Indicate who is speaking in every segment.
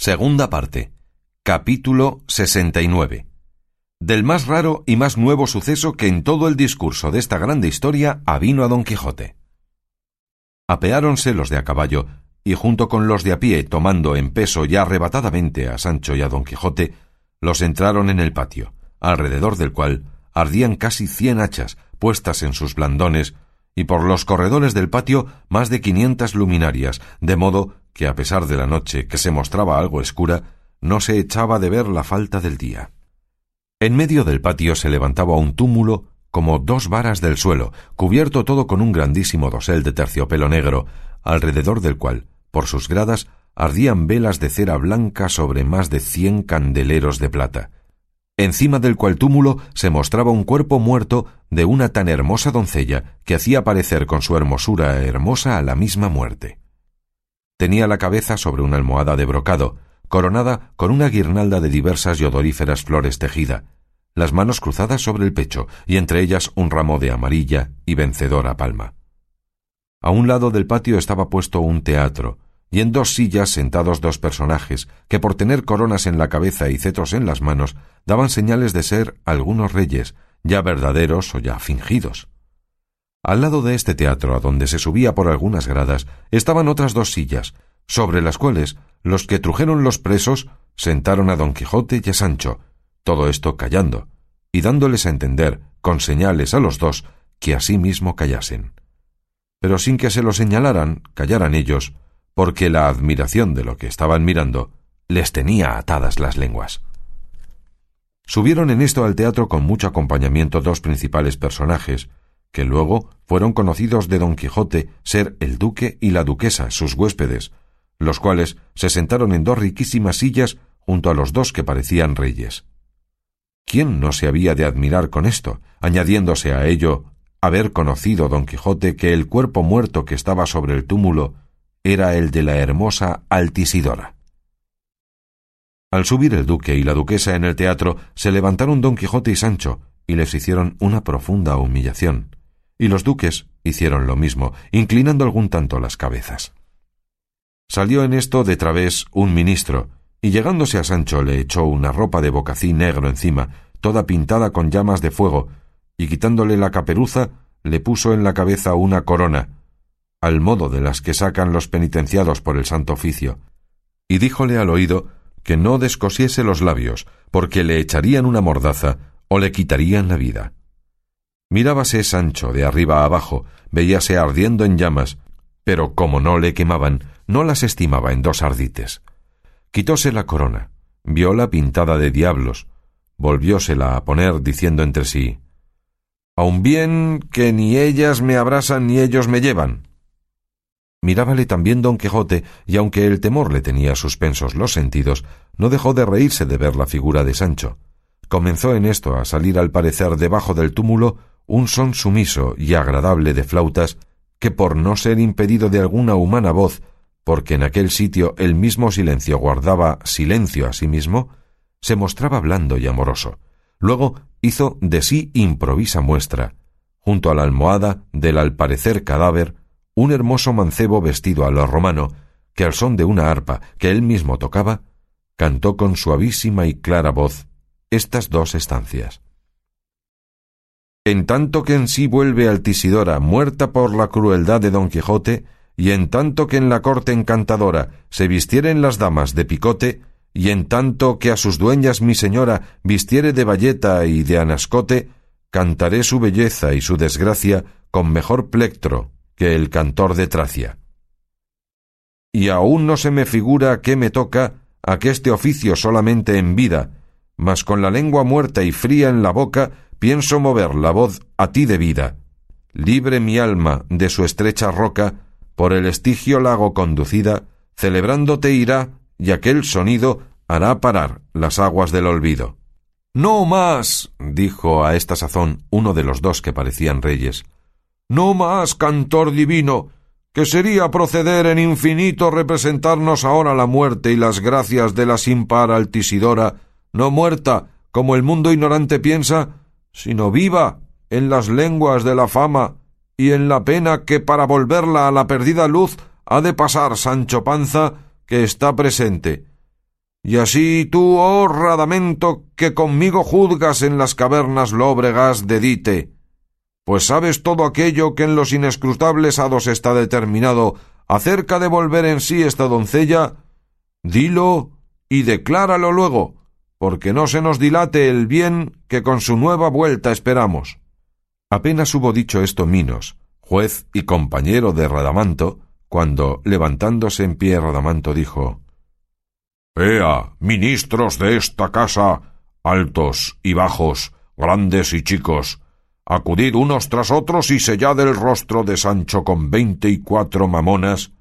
Speaker 1: Segunda parte. Capítulo 69. Del más raro y más nuevo suceso que en todo el discurso de esta grande historia avino a Don Quijote. Apeáronse los de a caballo, y junto con los de a pie, tomando en peso ya arrebatadamente a Sancho y a Don Quijote, los entraron en el patio, alrededor del cual ardían casi cien hachas puestas en sus blandones, y por los corredores del patio más de quinientas luminarias, de modo que a pesar de la noche que se mostraba algo escura, no se echaba de ver la falta del día. En medio del patio se levantaba un túmulo como dos varas del suelo, cubierto todo con un grandísimo dosel de terciopelo negro, alrededor del cual, por sus gradas, ardían velas de cera blanca sobre más de cien candeleros de plata, encima del cual túmulo se mostraba un cuerpo muerto de una tan hermosa doncella que hacía parecer con su hermosura hermosa a la misma muerte. Tenía la cabeza sobre una almohada de brocado, coronada con una guirnalda de diversas y odoríferas flores tejida, las manos cruzadas sobre el pecho y entre ellas un ramo de amarilla y vencedora palma. A un lado del patio estaba puesto un teatro, y en dos sillas sentados dos personajes, que por tener coronas en la cabeza y cetros en las manos, daban señales de ser algunos reyes, ya verdaderos o ya fingidos. Al lado de este teatro, a donde se subía por algunas gradas, estaban otras dos sillas, sobre las cuales los que trujeron los presos sentaron a don Quijote y a Sancho, todo esto callando, y dándoles a entender, con señales a los dos, que así mismo callasen. Pero sin que se lo señalaran, callaran ellos, porque la admiración de lo que estaban mirando les tenía atadas las lenguas. Subieron en esto al teatro con mucho acompañamiento dos principales personajes, que luego fueron conocidos de don Quijote ser el duque y la duquesa, sus huéspedes, los cuales se sentaron en dos riquísimas sillas junto a los dos que parecían reyes. ¿Quién no se había de admirar con esto, añadiéndose a ello haber conocido don Quijote que el cuerpo muerto que estaba sobre el túmulo era el de la hermosa Altisidora? Al subir el duque y la duquesa en el teatro, se levantaron don Quijote y Sancho, y les hicieron una profunda humillación y los duques hicieron lo mismo, inclinando algún tanto las cabezas. Salió en esto de través un ministro, y llegándose a Sancho le echó una ropa de bocací negro encima, toda pintada con llamas de fuego, y quitándole la caperuza, le puso en la cabeza una corona, al modo de las que sacan los penitenciados por el santo oficio, y díjole al oído que no descosiese los labios, porque le echarían una mordaza o le quitarían la vida. Mirábase Sancho de arriba a abajo, veíase ardiendo en llamas, pero como no le quemaban, no las estimaba en dos ardites. Quitóse la corona, viola pintada de diablos, volviósela a poner diciendo entre sí Aun bien que ni ellas me abrasan ni ellos me llevan. Mirábale también don Quijote, y aunque el temor le tenía suspensos los sentidos, no dejó de reírse de ver la figura de Sancho. Comenzó en esto a salir al parecer debajo del túmulo un son sumiso y agradable de flautas que por no ser impedido de alguna humana voz, porque en aquel sitio el mismo silencio guardaba silencio a sí mismo, se mostraba blando y amoroso. Luego hizo de sí improvisa muestra, junto a la almohada del al parecer cadáver, un hermoso mancebo vestido a lo romano, que al son de una arpa que él mismo tocaba, cantó con suavísima y clara voz estas dos estancias. En tanto que en sí vuelve Altisidora, muerta por la crueldad de don Quijote, y en tanto que en la corte encantadora se vistieren las damas de picote, y en tanto que a sus dueñas mi señora vistiere de bayeta y de anascote, cantaré su belleza y su desgracia con mejor plectro que el cantor de Tracia. Y aún no se me figura qué me toca aqueste oficio solamente en vida, mas con la lengua muerta y fría en la boca pienso mover la voz a ti de vida. Libre mi alma de su estrecha roca, por el estigio lago conducida, celebrándote irá, y aquel sonido hará parar las aguas del olvido. No más, dijo a esta sazón uno de los dos que parecían reyes. No más, cantor divino, que sería proceder en infinito representarnos ahora la muerte y las gracias de la sin par Altisidora, no muerta, como el mundo ignorante piensa, sino viva en las lenguas de la fama y en la pena que para volverla a la perdida luz ha de pasar Sancho Panza, que está presente.
Speaker 2: Y así tú, oh Radamento, que conmigo juzgas en las cavernas lóbregas de Dite, pues sabes todo aquello que en los inescrutables hados está determinado acerca de volver en sí esta doncella, dilo y decláralo luego, porque no se nos dilate el bien que con su nueva vuelta esperamos. Apenas hubo dicho esto Minos, juez y compañero de Radamanto, cuando, levantándose en pie, Radamanto dijo Ea, ministros de esta casa, altos y bajos, grandes y chicos, acudid unos tras otros y sellad el rostro de Sancho con veinte y cuatro mamonas,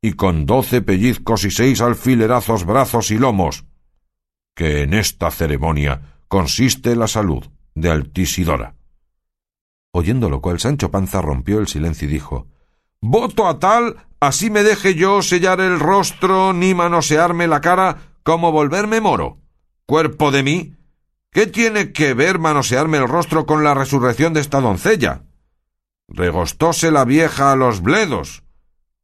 Speaker 2: y con doce pellizcos y seis alfilerazos brazos y lomos, que en esta ceremonia consiste la salud de Altisidora. Oyendo lo cual Sancho Panza rompió el silencio y dijo Voto a tal, así me deje yo sellar el rostro ni manosearme la cara como volverme moro. Cuerpo de mí, ¿qué tiene que ver manosearme el rostro con la resurrección de esta doncella? Regostóse la vieja a los bledos.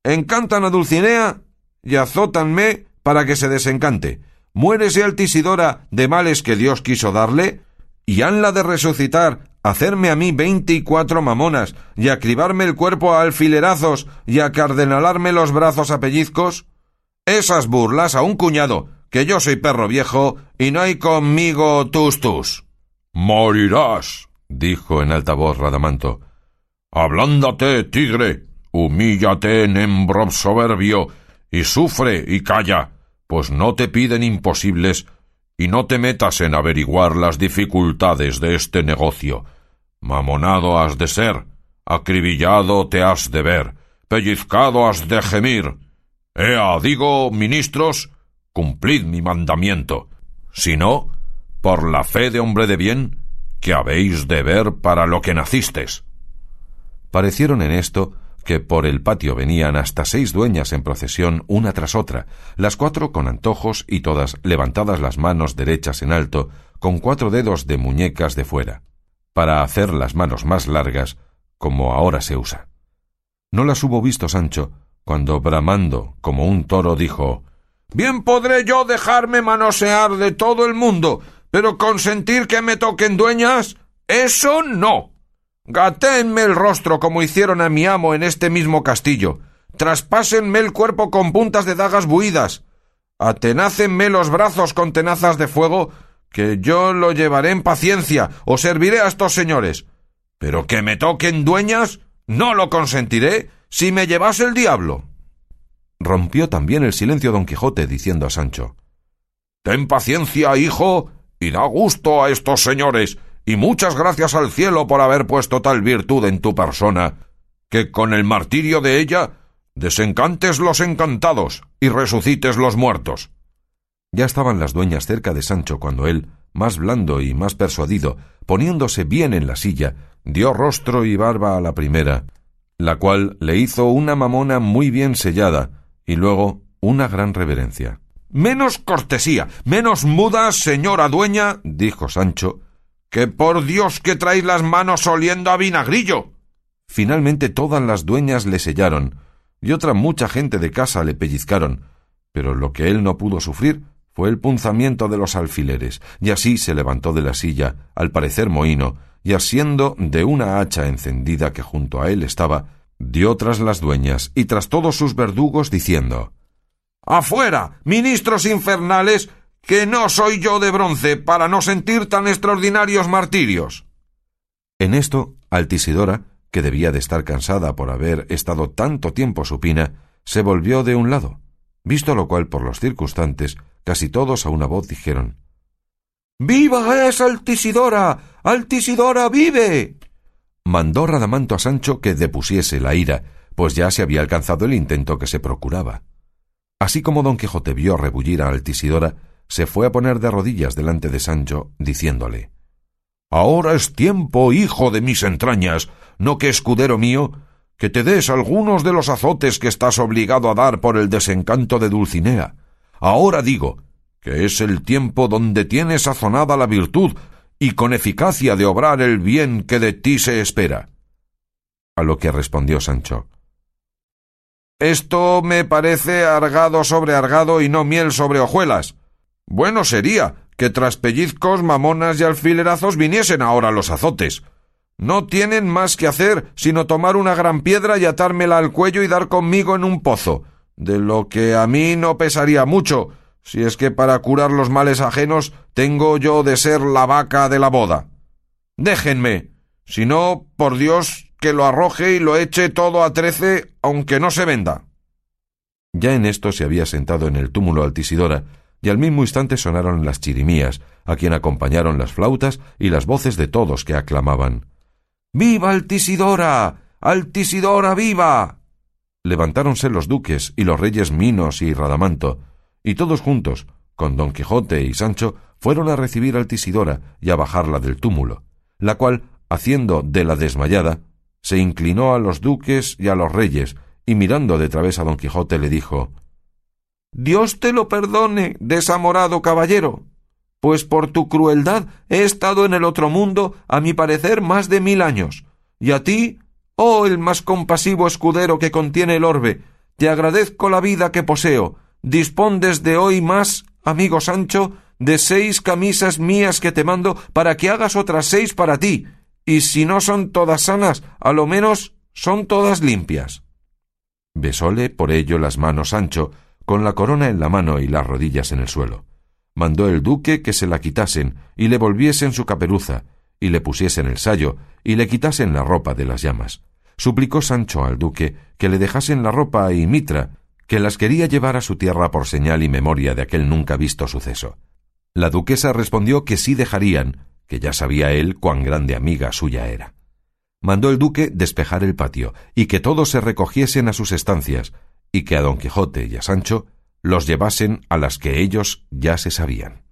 Speaker 2: Encantan a Dulcinea y azótanme para que se desencante. Muérese Altisidora de males que Dios quiso darle, y hanla de resucitar hacerme a mí veinte y cuatro mamonas, y acribarme el cuerpo a alfilerazos, y a cardenalarme los brazos a pellizcos? Esas burlas a un cuñado, que yo soy perro viejo, y no hay conmigo tus tus.
Speaker 3: Morirás, dijo en alta voz Radamanto. Ablándate, tigre, humíllate, nembro soberbio, y sufre y calla, pues no te piden imposibles, y no te metas en averiguar las dificultades de este negocio, Mamonado has de ser, acribillado te has de ver, pellizcado has de gemir. Ea, digo, ministros, cumplid mi mandamiento. Si no, por la fe de hombre de bien, que habéis de ver para lo que nacistes.
Speaker 1: Parecieron en esto que por el patio venían hasta seis dueñas en procesión una tras otra, las cuatro con antojos y todas levantadas las manos derechas en alto, con cuatro dedos de muñecas de fuera para hacer las manos más largas, como ahora se usa. No las hubo visto Sancho, cuando bramando como un toro dijo Bien podré yo dejarme manosear de todo el mundo, pero consentir que me toquen dueñas, eso no. Gatéenme el rostro como hicieron a mi amo en este mismo castillo. Traspásenme el cuerpo con puntas de dagas buidas. Atenácenme los brazos con tenazas de fuego que yo lo llevaré en paciencia, o serviré a estos señores. Pero que me toquen dueñas, no lo consentiré si me llevase el diablo. Rompió también el silencio don Quijote, diciendo a Sancho Ten paciencia, hijo, y da gusto a estos señores, y muchas gracias al cielo por haber puesto tal virtud en tu persona, que con el martirio de ella desencantes los encantados y resucites los muertos. Ya estaban las dueñas cerca de Sancho cuando él, más blando y más persuadido, poniéndose bien en la silla, dio rostro y barba a la primera, la cual le hizo una mamona muy bien sellada, y luego una gran reverencia. Menos cortesía, menos muda, señora dueña, dijo Sancho, que por Dios que traéis las manos oliendo a vinagrillo. Finalmente todas las dueñas le sellaron, y otra mucha gente de casa le pellizcaron, pero lo que él no pudo sufrir fue el punzamiento de los alfileres, y así se levantó de la silla, al parecer mohino, y asiendo de una hacha encendida que junto a él estaba, dio tras las dueñas y tras todos sus verdugos, diciendo Afuera, ministros infernales, que no soy yo de bronce para no sentir tan extraordinarios martirios. En esto, Altisidora, que debía de estar cansada por haber estado tanto tiempo supina, se volvió de un lado, visto lo cual por los circunstantes Casi todos a una voz dijeron ¡Viva es Altisidora! ¡Altisidora vive! Mandó Radamanto a Sancho que depusiese la ira, pues ya se había alcanzado el intento que se procuraba. Así como don Quijote vio rebullir a Altisidora, se fue a poner de rodillas delante de Sancho, diciéndole Ahora es tiempo, hijo de mis entrañas, no que escudero mío, que te des algunos de los azotes que estás obligado a dar por el desencanto de Dulcinea Ahora digo que es el tiempo donde tienes sazonada la virtud y con eficacia de obrar el bien que de ti se espera. A lo que respondió Sancho. Esto me parece argado sobre argado y no miel sobre hojuelas.
Speaker 2: Bueno sería que tras pellizcos, mamonas y alfilerazos viniesen ahora los azotes. No tienen más que hacer sino tomar una gran piedra y atármela al cuello y dar conmigo en un pozo, de lo que a mí no pesaría mucho, si es que para curar los males ajenos tengo yo de ser la vaca de la boda. Déjenme, si no, por Dios, que lo arroje y lo eche todo a trece, aunque no se venda.
Speaker 1: Ya en esto se había sentado en el túmulo Altisidora, y al mismo instante sonaron las chirimías, a quien acompañaron las flautas y las voces de todos que aclamaban. ¡Viva Altisidora! ¡Altisidora viva! Levantáronse los duques y los reyes Minos y Radamanto, y todos juntos, con don Quijote y Sancho, fueron a recibir a Altisidora y a bajarla del túmulo, la cual, haciendo de la desmayada, se inclinó a los duques y a los reyes, y mirando de través a don Quijote le dijo Dios te lo perdone, desamorado caballero, pues por tu crueldad he estado en el otro mundo, a mi parecer, más de mil años, y a ti Oh el más compasivo escudero que contiene el orbe, te agradezco la vida que poseo. Dispón desde hoy más, amigo Sancho, de seis camisas mías que te mando para que hagas otras seis para ti, y si no son todas sanas, a lo menos son todas limpias. Besóle por ello las manos Sancho, con la corona en la mano y las rodillas en el suelo. Mandó el duque que se la quitasen y le volviesen su caperuza, y le pusiesen el sayo, y le quitasen la ropa de las llamas. Suplicó Sancho al duque que le dejasen la ropa y mitra, que las quería llevar a su tierra por señal y memoria de aquel nunca visto suceso. La duquesa respondió que sí dejarían, que ya sabía él cuán grande amiga suya era. Mandó el duque despejar el patio, y que todos se recogiesen a sus estancias, y que a don Quijote y a Sancho los llevasen a las que ellos ya se sabían.